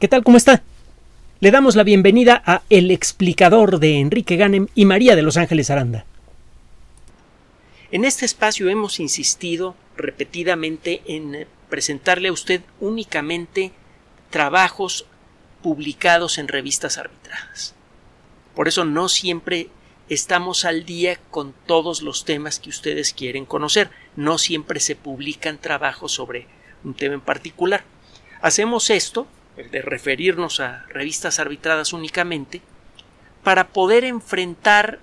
¿Qué tal? ¿Cómo está? Le damos la bienvenida a El explicador de Enrique Ganem y María de Los Ángeles Aranda. En este espacio hemos insistido repetidamente en presentarle a usted únicamente trabajos publicados en revistas arbitradas. Por eso no siempre estamos al día con todos los temas que ustedes quieren conocer. No siempre se publican trabajos sobre un tema en particular. Hacemos esto el de referirnos a revistas arbitradas únicamente, para poder enfrentar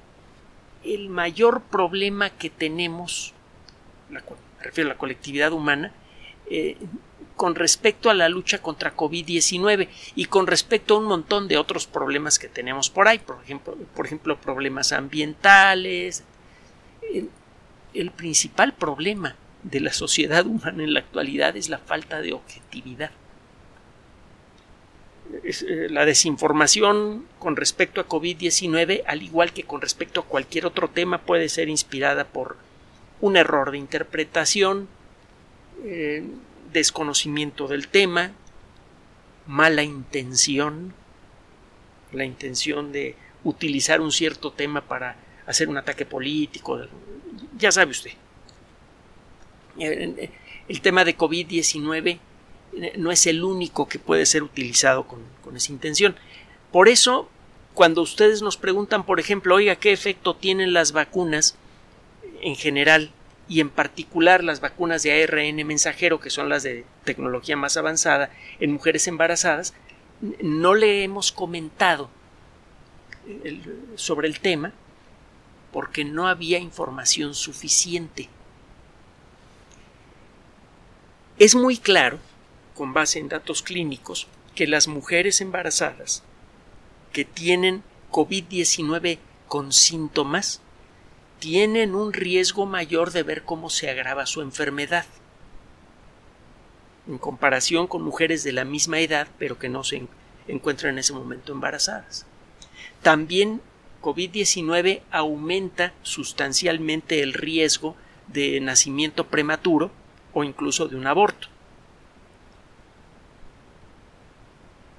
el mayor problema que tenemos, me refiero a la colectividad humana, eh, con respecto a la lucha contra COVID-19 y con respecto a un montón de otros problemas que tenemos por ahí, por ejemplo, por ejemplo problemas ambientales. el principal problema de la sociedad humana en la actualidad es la falta de objetividad. Eh, la desinformación con respecto a COVID-19, al igual que con respecto a cualquier otro tema, puede ser inspirada por un error de interpretación, eh, desconocimiento del tema, mala intención, la intención de utilizar un cierto tema para hacer un ataque político, ya sabe usted. Eh, el tema de COVID-19 no es el único que puede ser utilizado con, esa intención. Por eso, cuando ustedes nos preguntan, por ejemplo, oiga, ¿qué efecto tienen las vacunas en general y en particular las vacunas de ARN mensajero, que son las de tecnología más avanzada, en mujeres embarazadas? No le hemos comentado sobre el tema porque no había información suficiente. Es muy claro con base en datos clínicos que las mujeres embarazadas que tienen COVID-19 con síntomas tienen un riesgo mayor de ver cómo se agrava su enfermedad en comparación con mujeres de la misma edad pero que no se encuentran en ese momento embarazadas. También COVID-19 aumenta sustancialmente el riesgo de nacimiento prematuro o incluso de un aborto.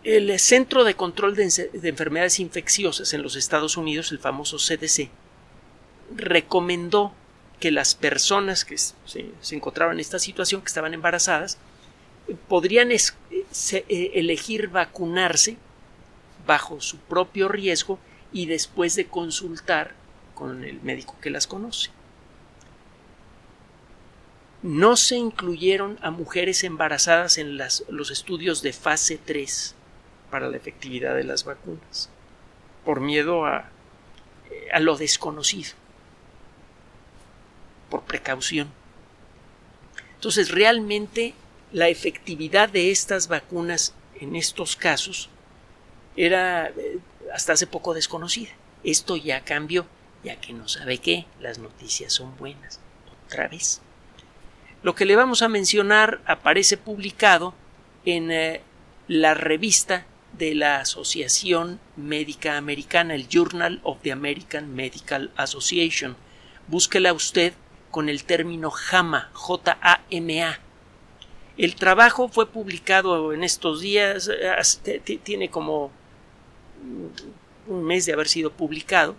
El Centro de Control de, Enfermedades Infecciosas en los Estados Unidos, el famoso CDC, recomendó que las personas que se, encontraban en esta situación, que estaban embarazadas, podrían eh, elegir vacunarse bajo su propio riesgo y después de consultar con el médico que las conoce. No se incluyeron a mujeres embarazadas en los estudios de fase 3 para la efectividad de las vacunas, por miedo a, a lo desconocido, por precaución. Entonces, realmente la efectividad de estas vacunas en estos casos era eh, hasta hace poco desconocida. Esto ya cambió, ya que no sabe qué, las noticias son buenas. Otra vez. Lo que le vamos a mencionar aparece publicado en eh, la revista de la Asociación Médica Americana, el Journal of the American Medical Association. Búsquela usted con el término JAMA, J-A-M-A. El trabajo fue publicado en estos días, tiene como un mes de haber sido publicado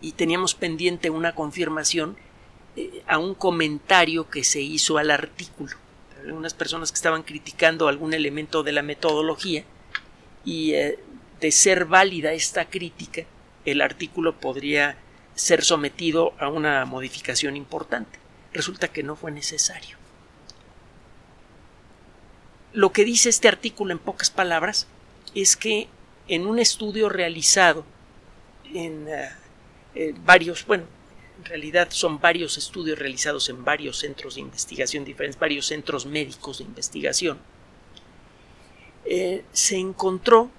y teníamos pendiente una confirmación eh, a un comentario que se hizo al artículo algunas personas que estaban criticando algún elemento de la metodología y eh, de ser válida esta crítica, el artículo podría ser sometido a una modificación importante. Resulta que no fue necesario. Lo que dice este artículo en pocas palabras es que en un estudio realizado en eh, varios, bueno, en realidad son varios estudios realizados en varios centros de investigación diferentes, varios centros médicos de investigación, eh, se encontró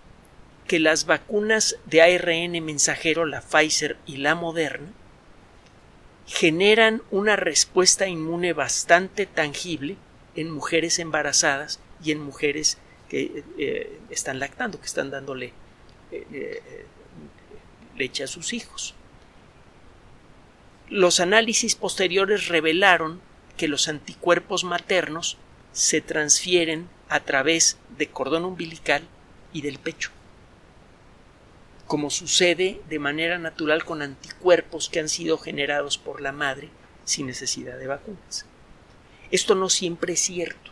que las vacunas de ARN mensajero, la Pfizer y la Moderna, generan una respuesta inmune bastante tangible en mujeres embarazadas y en mujeres que eh, están lactando, que están dándole eh, leche a sus hijos. Los análisis posteriores revelaron que los anticuerpos maternos se transfieren a través de cordón umbilical y del pecho, como sucede de manera natural con anticuerpos que han sido generados por la madre sin necesidad de vacunas. Esto no siempre es cierto.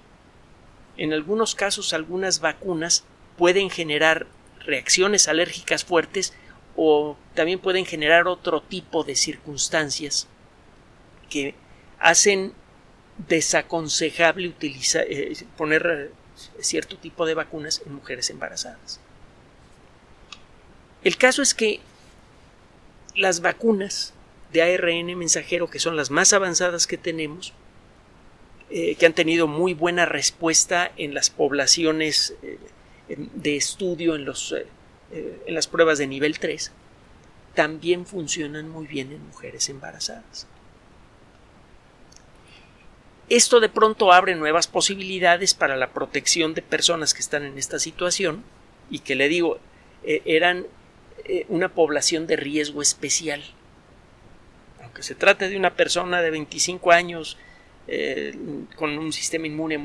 En algunos casos algunas vacunas pueden generar reacciones alérgicas fuertes o también pueden generar otro tipo de circunstancias que hacen desaconsejable utilizar, eh, poner eh, cierto tipo de vacunas en mujeres embarazadas. El caso es que las vacunas de ARN mensajero, que son las más avanzadas que tenemos, eh, que han tenido muy buena respuesta en las poblaciones de estudio en, los, en las pruebas de nivel 3, también funcionan muy bien en mujeres embarazadas. Esto de pronto abre nuevas posibilidades para la protección de personas que están en esta situación y que le digo, eh, eran eh, una población de riesgo especial. Aunque se trate de una persona de 25 años eh, con un sistema inmune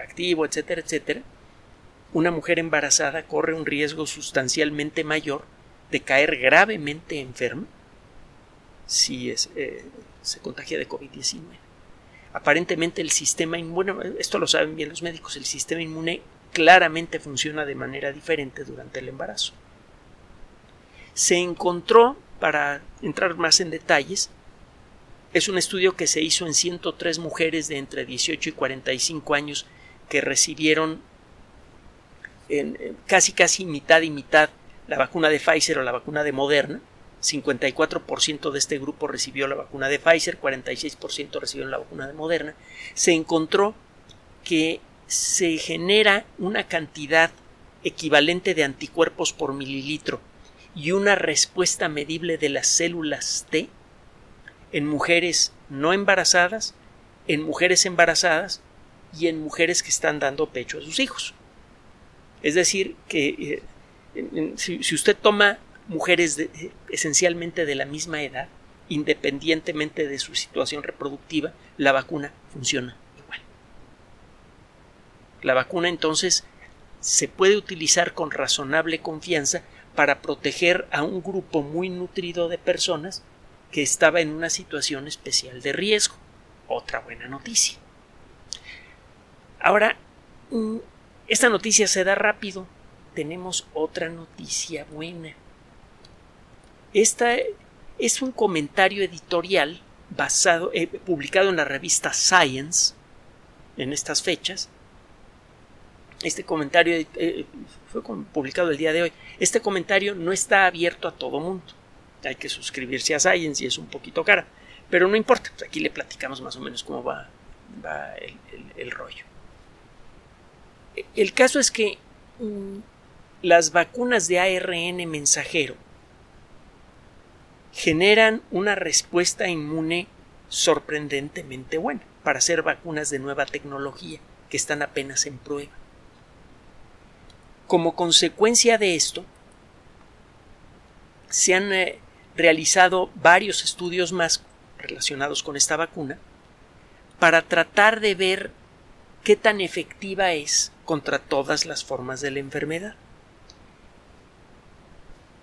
activo, etcétera, etcétera, una mujer embarazada corre un riesgo sustancialmente mayor de caer gravemente enferma si se contagia de COVID-19 aparentemente el sistema inmune, esto lo saben bien los médicos, el sistema inmune claramente funciona de manera diferente durante el embarazo. Se encontró, para entrar más en detalles, es un estudio que se hizo en 103 mujeres de entre 18 y 45 años que recibieron en, casi casi mitad y mitad la vacuna de Pfizer o la vacuna de Moderna 54% de este grupo recibió la vacuna de Pfizer, 46% recibieron la vacuna de Moderna, se encontró que se genera una cantidad equivalente de anticuerpos por mililitro y una respuesta medible de las células T en mujeres no embarazadas, en mujeres embarazadas y en mujeres que están dando pecho a sus hijos. Es decir, que eh, si usted toma mujeres esencialmente de la misma edad, independientemente de su situación reproductiva, la vacuna funciona igual. La vacuna entonces se puede utilizar con razonable confianza para proteger a un grupo muy nutrido de personas que estaba en una situación especial de riesgo. Otra buena noticia. Ahora, mm, esta noticia se da rápido. Tenemos otra noticia buena. Esta es un comentario editorial basado, eh, publicado en la revista Science en estas fechas. Este comentario eh, fue publicado el día de hoy. Este comentario no está abierto a todo mundo. Hay que suscribirse a Science y es un poquito cara. Pero no importa, aquí le platicamos más o menos cómo va, el, rollo. El caso es que mm, las vacunas de ARN mensajero generan una respuesta inmune sorprendentemente buena para hacer vacunas de nueva tecnología que están apenas en prueba. Como consecuencia de esto, se han eh, realizado varios estudios más relacionados con esta vacuna para tratar de ver qué tan efectiva es contra todas las formas de la enfermedad.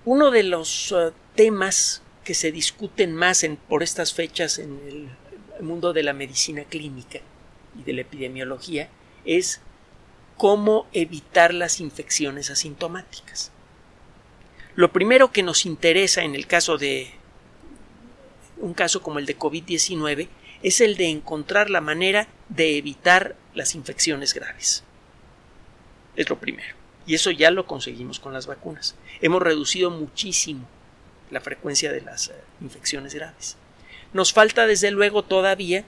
Uno de los eh, temas que se discuten más por estas fechas en el mundo de la medicina clínica y de la epidemiología es cómo evitar las infecciones asintomáticas. Lo primero que nos interesa en el caso de un caso como el de COVID-19 es el de encontrar la manera de evitar las infecciones graves. Es lo primero. Y eso ya lo conseguimos con las vacunas. Hemos reducido muchísimo la frecuencia de las eh, infecciones graves. Nos falta desde luego todavía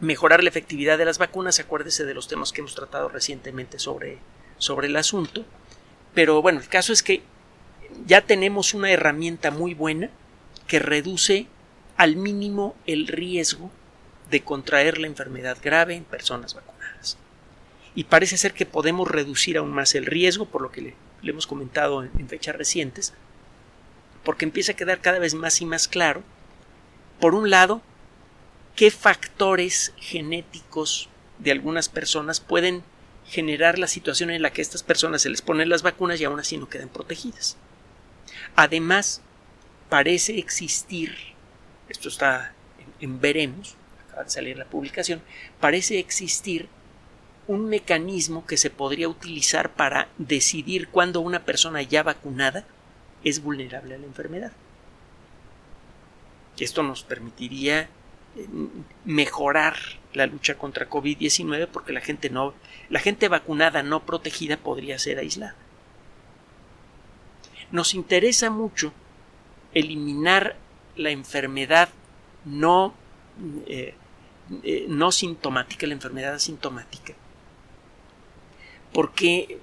mejorar la efectividad de las vacunas, acuérdese de los temas que hemos tratado recientemente sobre, sobre el asunto, pero bueno, el caso es que ya tenemos una herramienta muy buena que reduce al mínimo el riesgo de contraer la enfermedad grave en personas vacunadas. Y parece ser que podemos reducir aún más el riesgo, por lo que le, hemos comentado en fechas recientes, porque empieza a quedar cada vez más y más claro, por un lado, qué factores genéticos de algunas personas pueden generar la situación en la que a estas personas se les ponen las vacunas y aún así no quedan protegidas. Además, parece existir, esto está en, veremos, acaba de salir la publicación, parece existir un mecanismo que se podría utilizar para decidir cuándo una persona ya vacunada es vulnerable a la enfermedad. Esto nos permitiría eh, mejorar la lucha contra COVID-19 porque la gente no la gente vacunada no protegida podría ser aislada. Nos interesa mucho eliminar la enfermedad no, eh, eh, no sintomática, la enfermedad asintomática, porque,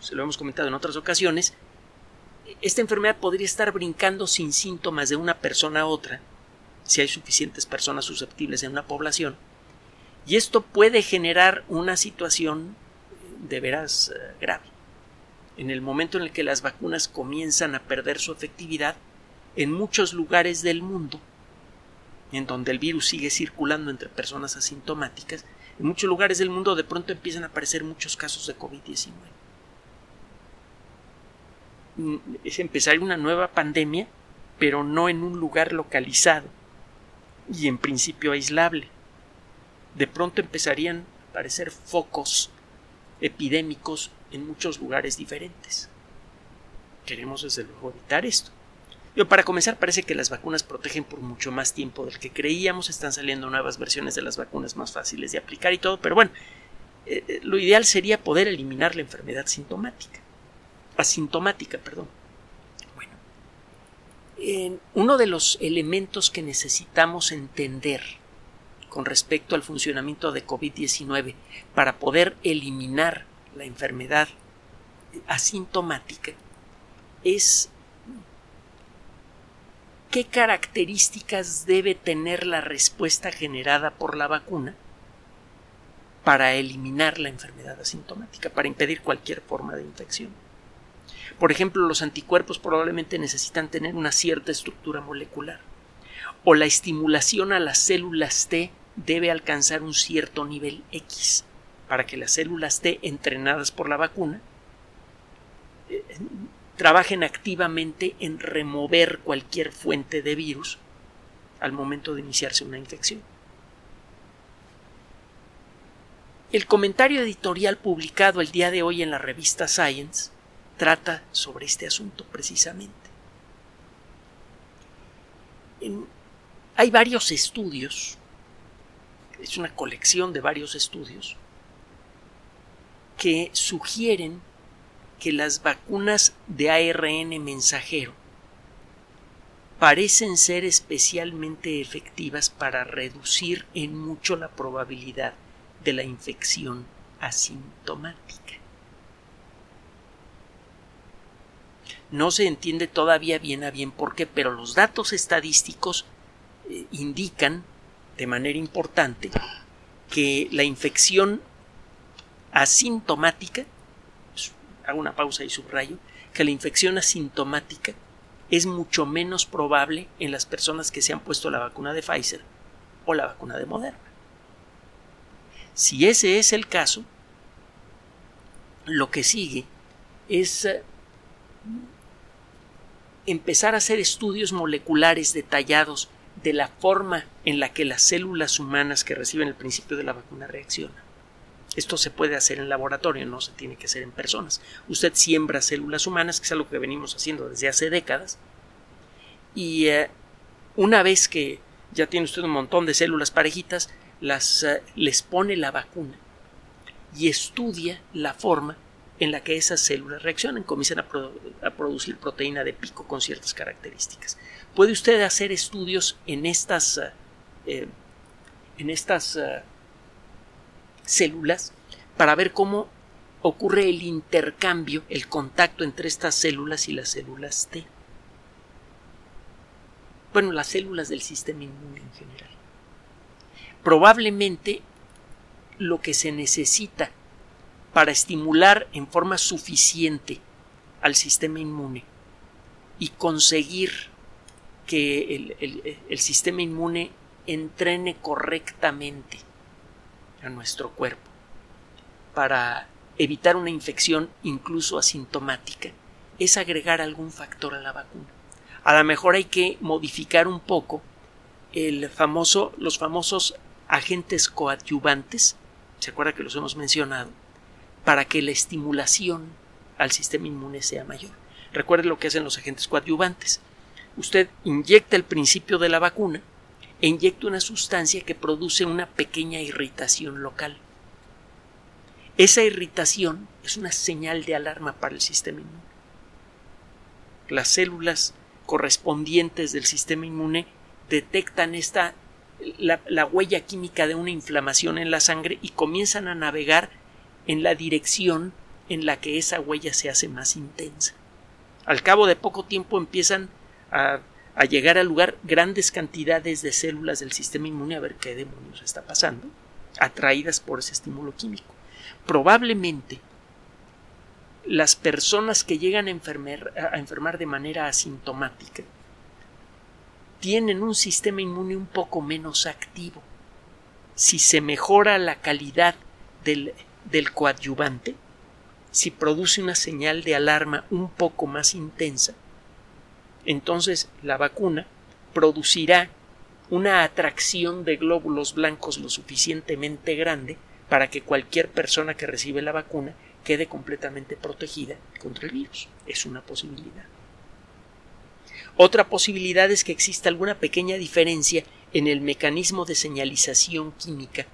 se lo hemos comentado en otras ocasiones, esta enfermedad podría estar brincando sin síntomas de una persona a otra, si hay suficientes personas susceptibles en una población, y esto puede generar una situación de veras eh, grave. En el momento en el que las vacunas comienzan a perder su efectividad, en muchos lugares del mundo, en donde el virus sigue circulando entre personas asintomáticas, en muchos lugares del mundo de pronto empiezan a aparecer muchos casos de COVID-19. Mm, es empezar una nueva pandemia, pero no en un lugar localizado y en principio aislable. De pronto empezarían a aparecer focos epidémicos en muchos lugares diferentes. Queremos desde luego evitar esto. Yo, para comenzar, parece que las vacunas protegen por mucho más tiempo del que creíamos. Están saliendo nuevas versiones de las vacunas más fáciles de aplicar y todo, pero bueno, eh, eh, lo ideal sería poder eliminar la enfermedad sintomática. Asintomática, perdón. Bueno, uno de los elementos que necesitamos entender con respecto al funcionamiento de COVID-19 para poder eliminar la enfermedad asintomática es qué características debe tener la respuesta generada por la vacuna para eliminar la enfermedad asintomática, para impedir cualquier forma de infección. Por ejemplo, los anticuerpos probablemente necesitan tener una cierta estructura molecular, o la estimulación a las células T debe alcanzar un cierto nivel X para que las células T entrenadas por la vacuna eh, trabajen activamente en remover cualquier fuente de virus al momento de iniciarse una infección. El comentario editorial publicado el día de hoy en la revista Science trata sobre este asunto precisamente. hay varios estudios es una colección de varios estudios que sugieren que las vacunas de ARN mensajero parecen ser especialmente efectivas para reducir en mucho la probabilidad de la infección asintomática. No se entiende todavía bien a bien por qué, pero los datos estadísticos eh, indican de manera importante que la infección asintomática, hago una pausa y subrayo, que la infección asintomática es mucho menos probable en las personas que se han puesto la vacuna de Pfizer o la vacuna de Moderna. Si ese es el caso, lo que sigue es eh, empezar a hacer estudios moleculares detallados de la forma en la que las células humanas que reciben el principio de la vacuna reaccionan. Esto se puede hacer en laboratorio, no se tiene que hacer en personas. Usted siembra células humanas, que es algo que venimos haciendo desde hace décadas, y eh, una vez que ya tiene usted un montón de células parejitas, las, eh, les pone la vacuna y estudia la forma en la que esas células reaccionan, comienzan a, producir proteína de pico con ciertas características. Puede usted hacer estudios en estas, eh, en estas eh, células para ver cómo ocurre el intercambio, el contacto entre estas células y las células T. Bueno, las células del sistema inmune en general. Probablemente lo que se necesita para estimular en forma suficiente al sistema inmune y conseguir que el, sistema inmune entrene correctamente a nuestro cuerpo para evitar una infección incluso asintomática es agregar algún factor a la vacuna. A lo mejor hay que modificar un poco el famoso, los famosos agentes coadyuvantes, se acuerda que los hemos mencionado, para que la estimulación al sistema inmune sea mayor. Recuerde lo que hacen los agentes coadyuvantes. Usted inyecta el principio de la vacuna e inyecta una sustancia que produce una pequeña irritación local. Esa irritación es una señal de alarma para el sistema inmune. Las células correspondientes del sistema inmune detectan esta la, la, huella química de una inflamación en la sangre y comienzan a navegar en la dirección en la que esa huella se hace más intensa. Al cabo de poco tiempo empiezan a, a llegar al lugar grandes cantidades de células del sistema inmune a ver qué demonios está pasando, atraídas por ese estímulo químico. Probablemente las personas que llegan a enfermar, a enfermar de manera asintomática tienen un sistema inmune un poco menos activo. Si se mejora la calidad del, del coadyuvante, si produce una señal de alarma un poco más intensa, entonces la vacuna producirá una atracción de glóbulos blancos lo suficientemente grande para que cualquier persona que recibe la vacuna quede completamente protegida contra el virus. Es una posibilidad. Otra posibilidad es que exista alguna pequeña diferencia en el mecanismo de señalización química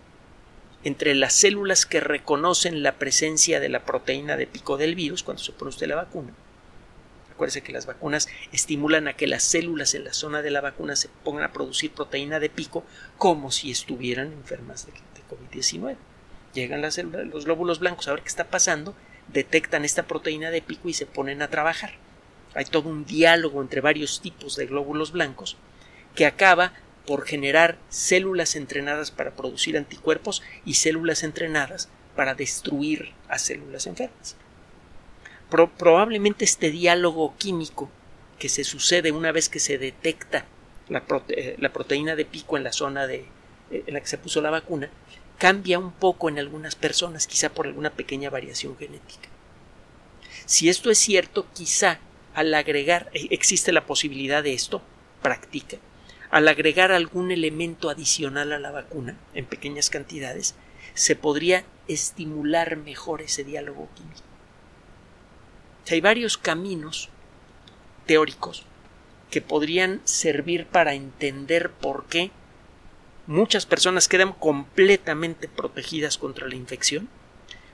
entre las células que reconocen la presencia de la proteína de pico del virus cuando se pone usted la vacuna. Acuérdese que las vacunas estimulan a que las células en la zona de la vacuna se pongan a producir proteína de pico como si estuvieran enfermas de, COVID-19. Llegan las células, los glóbulos blancos a ver qué está pasando, detectan esta proteína de pico y se ponen a trabajar. Hay todo un diálogo entre varios tipos de glóbulos blancos que acaba por generar células entrenadas para producir anticuerpos y células entrenadas para destruir a células enfermas. Probablemente este diálogo químico que se sucede una vez que se detecta la, eh, la proteína de pico en la zona de, eh, en la que se puso la vacuna cambia un poco en algunas personas, quizá por alguna pequeña variación genética. Si esto es cierto, quizá al agregar, eh, existe la posibilidad de esto, practica, al agregar algún elemento adicional a la vacuna en pequeñas cantidades, se podría estimular mejor ese diálogo químico. Hay varios caminos teóricos que podrían servir para entender por qué muchas personas quedan completamente protegidas contra la infección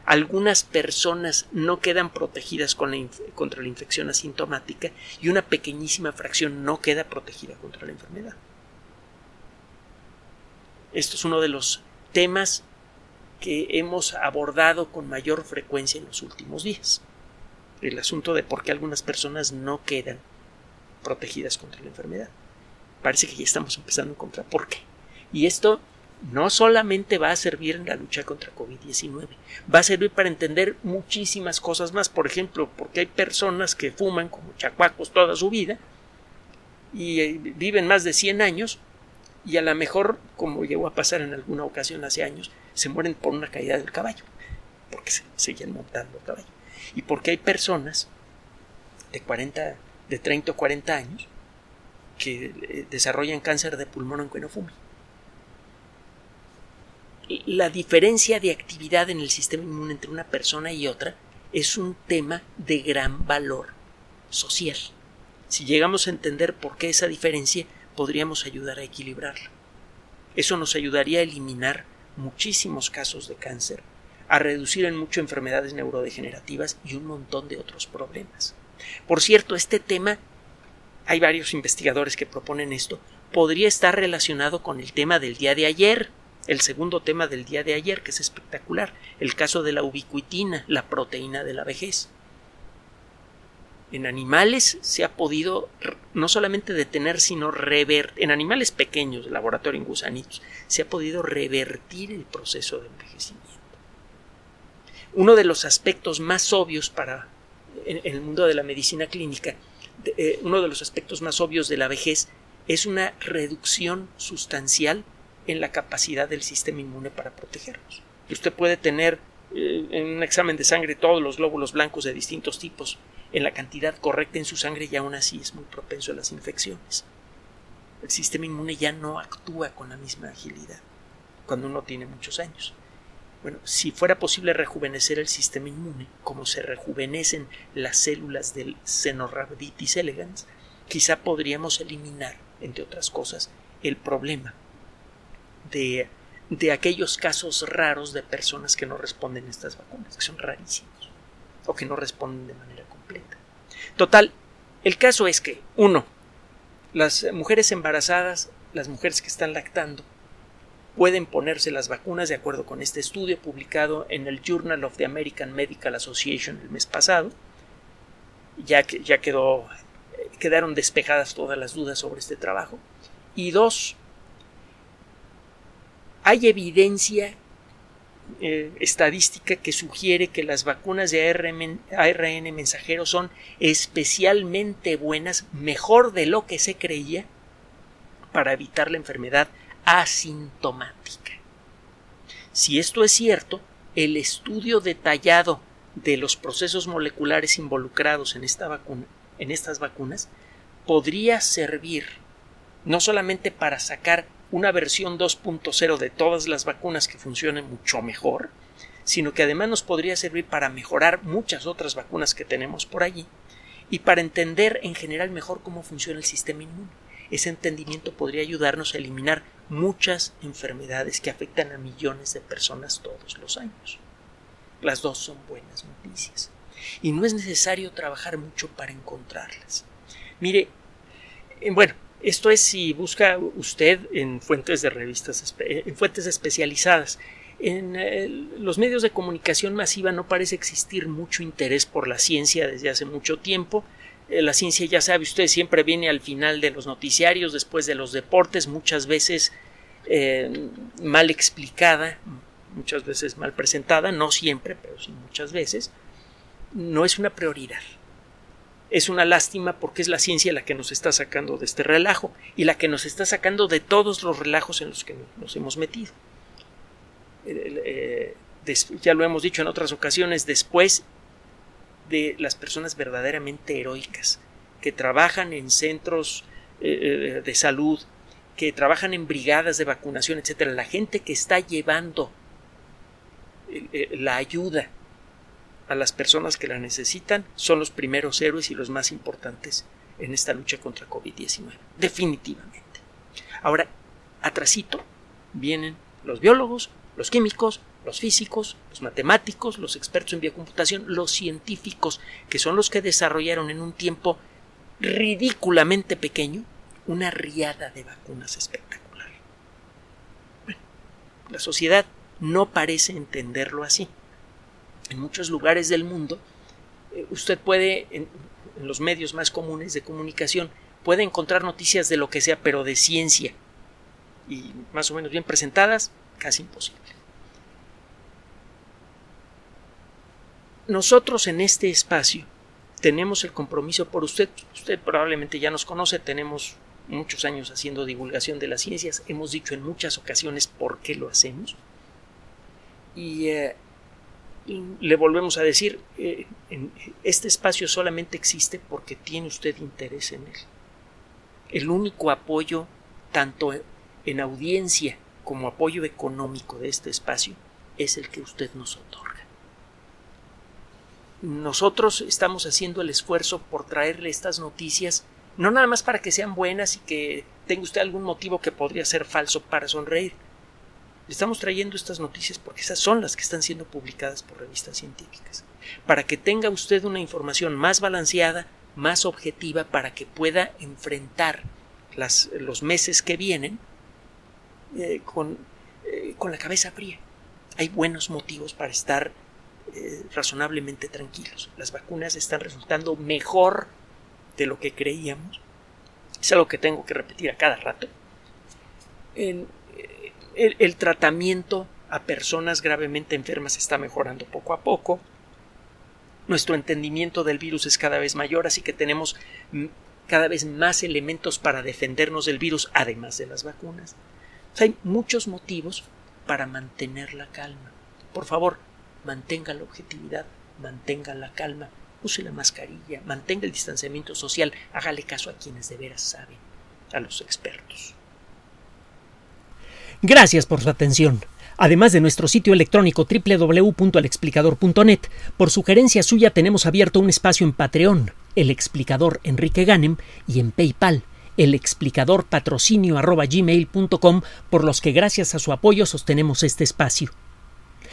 algunas personas no quedan protegidas contra la infección asintomática y una pequeñísima fracción no queda protegida contra la enfermedad. Esto es uno de los temas que hemos abordado con mayor frecuencia en los últimos días. El asunto de por qué algunas personas no quedan protegidas contra la enfermedad. Parece que ya estamos empezando a encontrar por qué. Y esto no solamente va a servir en la lucha contra COVID-19, va a servir para entender muchísimas cosas más. Por ejemplo, porque hay personas que fuman como chacuacos toda su vida y eh, viven más de 100 años y a lo mejor, como llegó a pasar en alguna ocasión hace años, se mueren por una caída del caballo, porque se siguen montando caballo. Y porque hay personas de 40, de 30 o 40 años que eh, desarrollan cáncer de pulmón aunque no fumen la diferencia de actividad en el sistema inmune entre una persona y otra es un tema de gran valor social. Si llegamos a entender por qué esa diferencia, podríamos ayudar a equilibrarla. Eso nos ayudaría a eliminar muchísimos casos de cáncer, a reducir en mucho enfermedades neurodegenerativas y un montón de otros problemas. Por cierto, este tema, hay varios investigadores que proponen esto, podría estar relacionado con el tema del día de ayer, el segundo tema del día de ayer, que es espectacular, el caso de la ubiquitina, la proteína de la vejez. En animales se ha podido no solamente detener, sino revertir, en animales pequeños, de laboratorio en gusanitos, se ha podido revertir el proceso de envejecimiento. Uno de los aspectos más obvios para en, el mundo de la medicina clínica, eh, uno de los aspectos más obvios de la vejez es una reducción sustancial en la capacidad del sistema inmune para protegernos. Usted puede tener eh, en un examen de sangre todos los glóbulos blancos de distintos tipos en la cantidad correcta en su sangre y aún así es muy propenso a las infecciones. El sistema inmune ya no actúa con la misma agilidad cuando uno tiene muchos años. Bueno, si fuera posible rejuvenecer el sistema inmune, como se rejuvenecen las células del Cenorhabditis elegans, quizá podríamos eliminar, entre otras cosas, el problema de, de aquellos casos raros de personas que no responden a estas vacunas, que son rarísimos, o que no responden de manera completa. Total, el caso es que, uno, las mujeres embarazadas, las mujeres que están lactando, pueden ponerse las vacunas de acuerdo con este estudio publicado en el Journal of the American Medical Association el mes pasado. Ya, que, ya quedó, quedaron despejadas todas las dudas sobre este trabajo. Y dos, hay evidencia eh, estadística que sugiere que las vacunas de ARN, ARN mensajero son especialmente buenas, mejor de lo que se creía, para evitar la enfermedad asintomática. Si esto es cierto, el estudio detallado de los procesos moleculares involucrados en esta vacuna, en estas vacunas, podría servir no solamente para sacar una versión 2.0 de todas las vacunas que funcionen mucho mejor, sino que además nos podría servir para mejorar muchas otras vacunas que tenemos por allí y para entender en general mejor cómo funciona el sistema inmune. Ese entendimiento podría ayudarnos a eliminar muchas enfermedades que afectan a millones de personas todos los años. Las dos son buenas noticias. Y no es necesario trabajar mucho para encontrarlas. Mire, eh, bueno, esto es si busca usted en fuentes de revistas, eh, en fuentes especializadas. En eh, los medios de comunicación masiva no parece existir mucho interés por la ciencia desde hace mucho tiempo. Eh, la ciencia, ya sabe usted, siempre viene al final de los noticiarios, después de los deportes, muchas veces eh, mal explicada, muchas veces mal presentada, no siempre, pero sí muchas veces, no es una prioridad. Es una lástima porque es la ciencia la que nos está sacando de este relajo y la que nos está sacando de todos los relajos en los que nos hemos metido. Eh, ya lo hemos dicho en otras ocasiones, después de las personas verdaderamente heroicas, que trabajan en centros eh, eh, de salud, que trabajan en brigadas de vacunación, etcétera, la gente que está llevando eh, la ayuda a las personas que la necesitan son los primeros héroes y los más importantes en esta lucha contra COVID-19. Definitivamente. Ahora, atrasito vienen los biólogos, los químicos, los físicos, los matemáticos, los expertos en biocomputación, los científicos, que son los que desarrollaron en un tiempo ridículamente pequeño una riada de vacunas espectacular. Bueno, la sociedad no parece entenderlo así. En muchos lugares del mundo, eh, usted puede, en, en los medios más comunes de comunicación, puede encontrar noticias de lo que sea, pero de ciencia y más o menos bien presentadas, casi imposible. Nosotros en este espacio tenemos el compromiso por usted. Usted probablemente ya nos conoce, tenemos muchos años haciendo divulgación de las ciencias, hemos dicho en muchas ocasiones por qué lo hacemos. Y, eh, le volvemos a decir, eh, este espacio solamente existe porque tiene usted interés en él. El único apoyo, tanto en audiencia como apoyo económico de este espacio, es el que usted nos otorga nosotros estamos haciendo el esfuerzo por traerle estas noticias, no nada más para que sean buenas y que tenga usted algún motivo que podría ser falso para sonreír. Le estamos trayendo estas noticias porque esas son las que están siendo publicadas por revistas científicas, para que tenga usted una información más balanceada, más objetiva, para que pueda enfrentar las, los meses que vienen eh, con, eh, con la cabeza fría. Hay buenos motivos para estar eh, razonablemente tranquilos. Las vacunas están resultando mejor de lo que creíamos. Es algo que tengo que repetir a cada rato. Eh, el, tratamiento a personas gravemente enfermas está mejorando poco a poco. Nuestro entendimiento del virus es cada vez mayor, así que tenemos cada vez más elementos para defendernos del virus, además de las vacunas. hay muchos motivos para mantener la calma. Por favor, mantenga la objetividad, mantenga la calma, use la mascarilla, mantenga el distanciamiento social, hágale caso a quienes de veras saben, a los expertos. Gracias por su atención. Además de nuestro sitio electrónico www.alexplicador.net, por sugerencia suya tenemos abierto un espacio en Patreon, el explicador Enrique Ganem, y en PayPal, el explicador patrocinio por los que gracias a su apoyo sostenemos este espacio.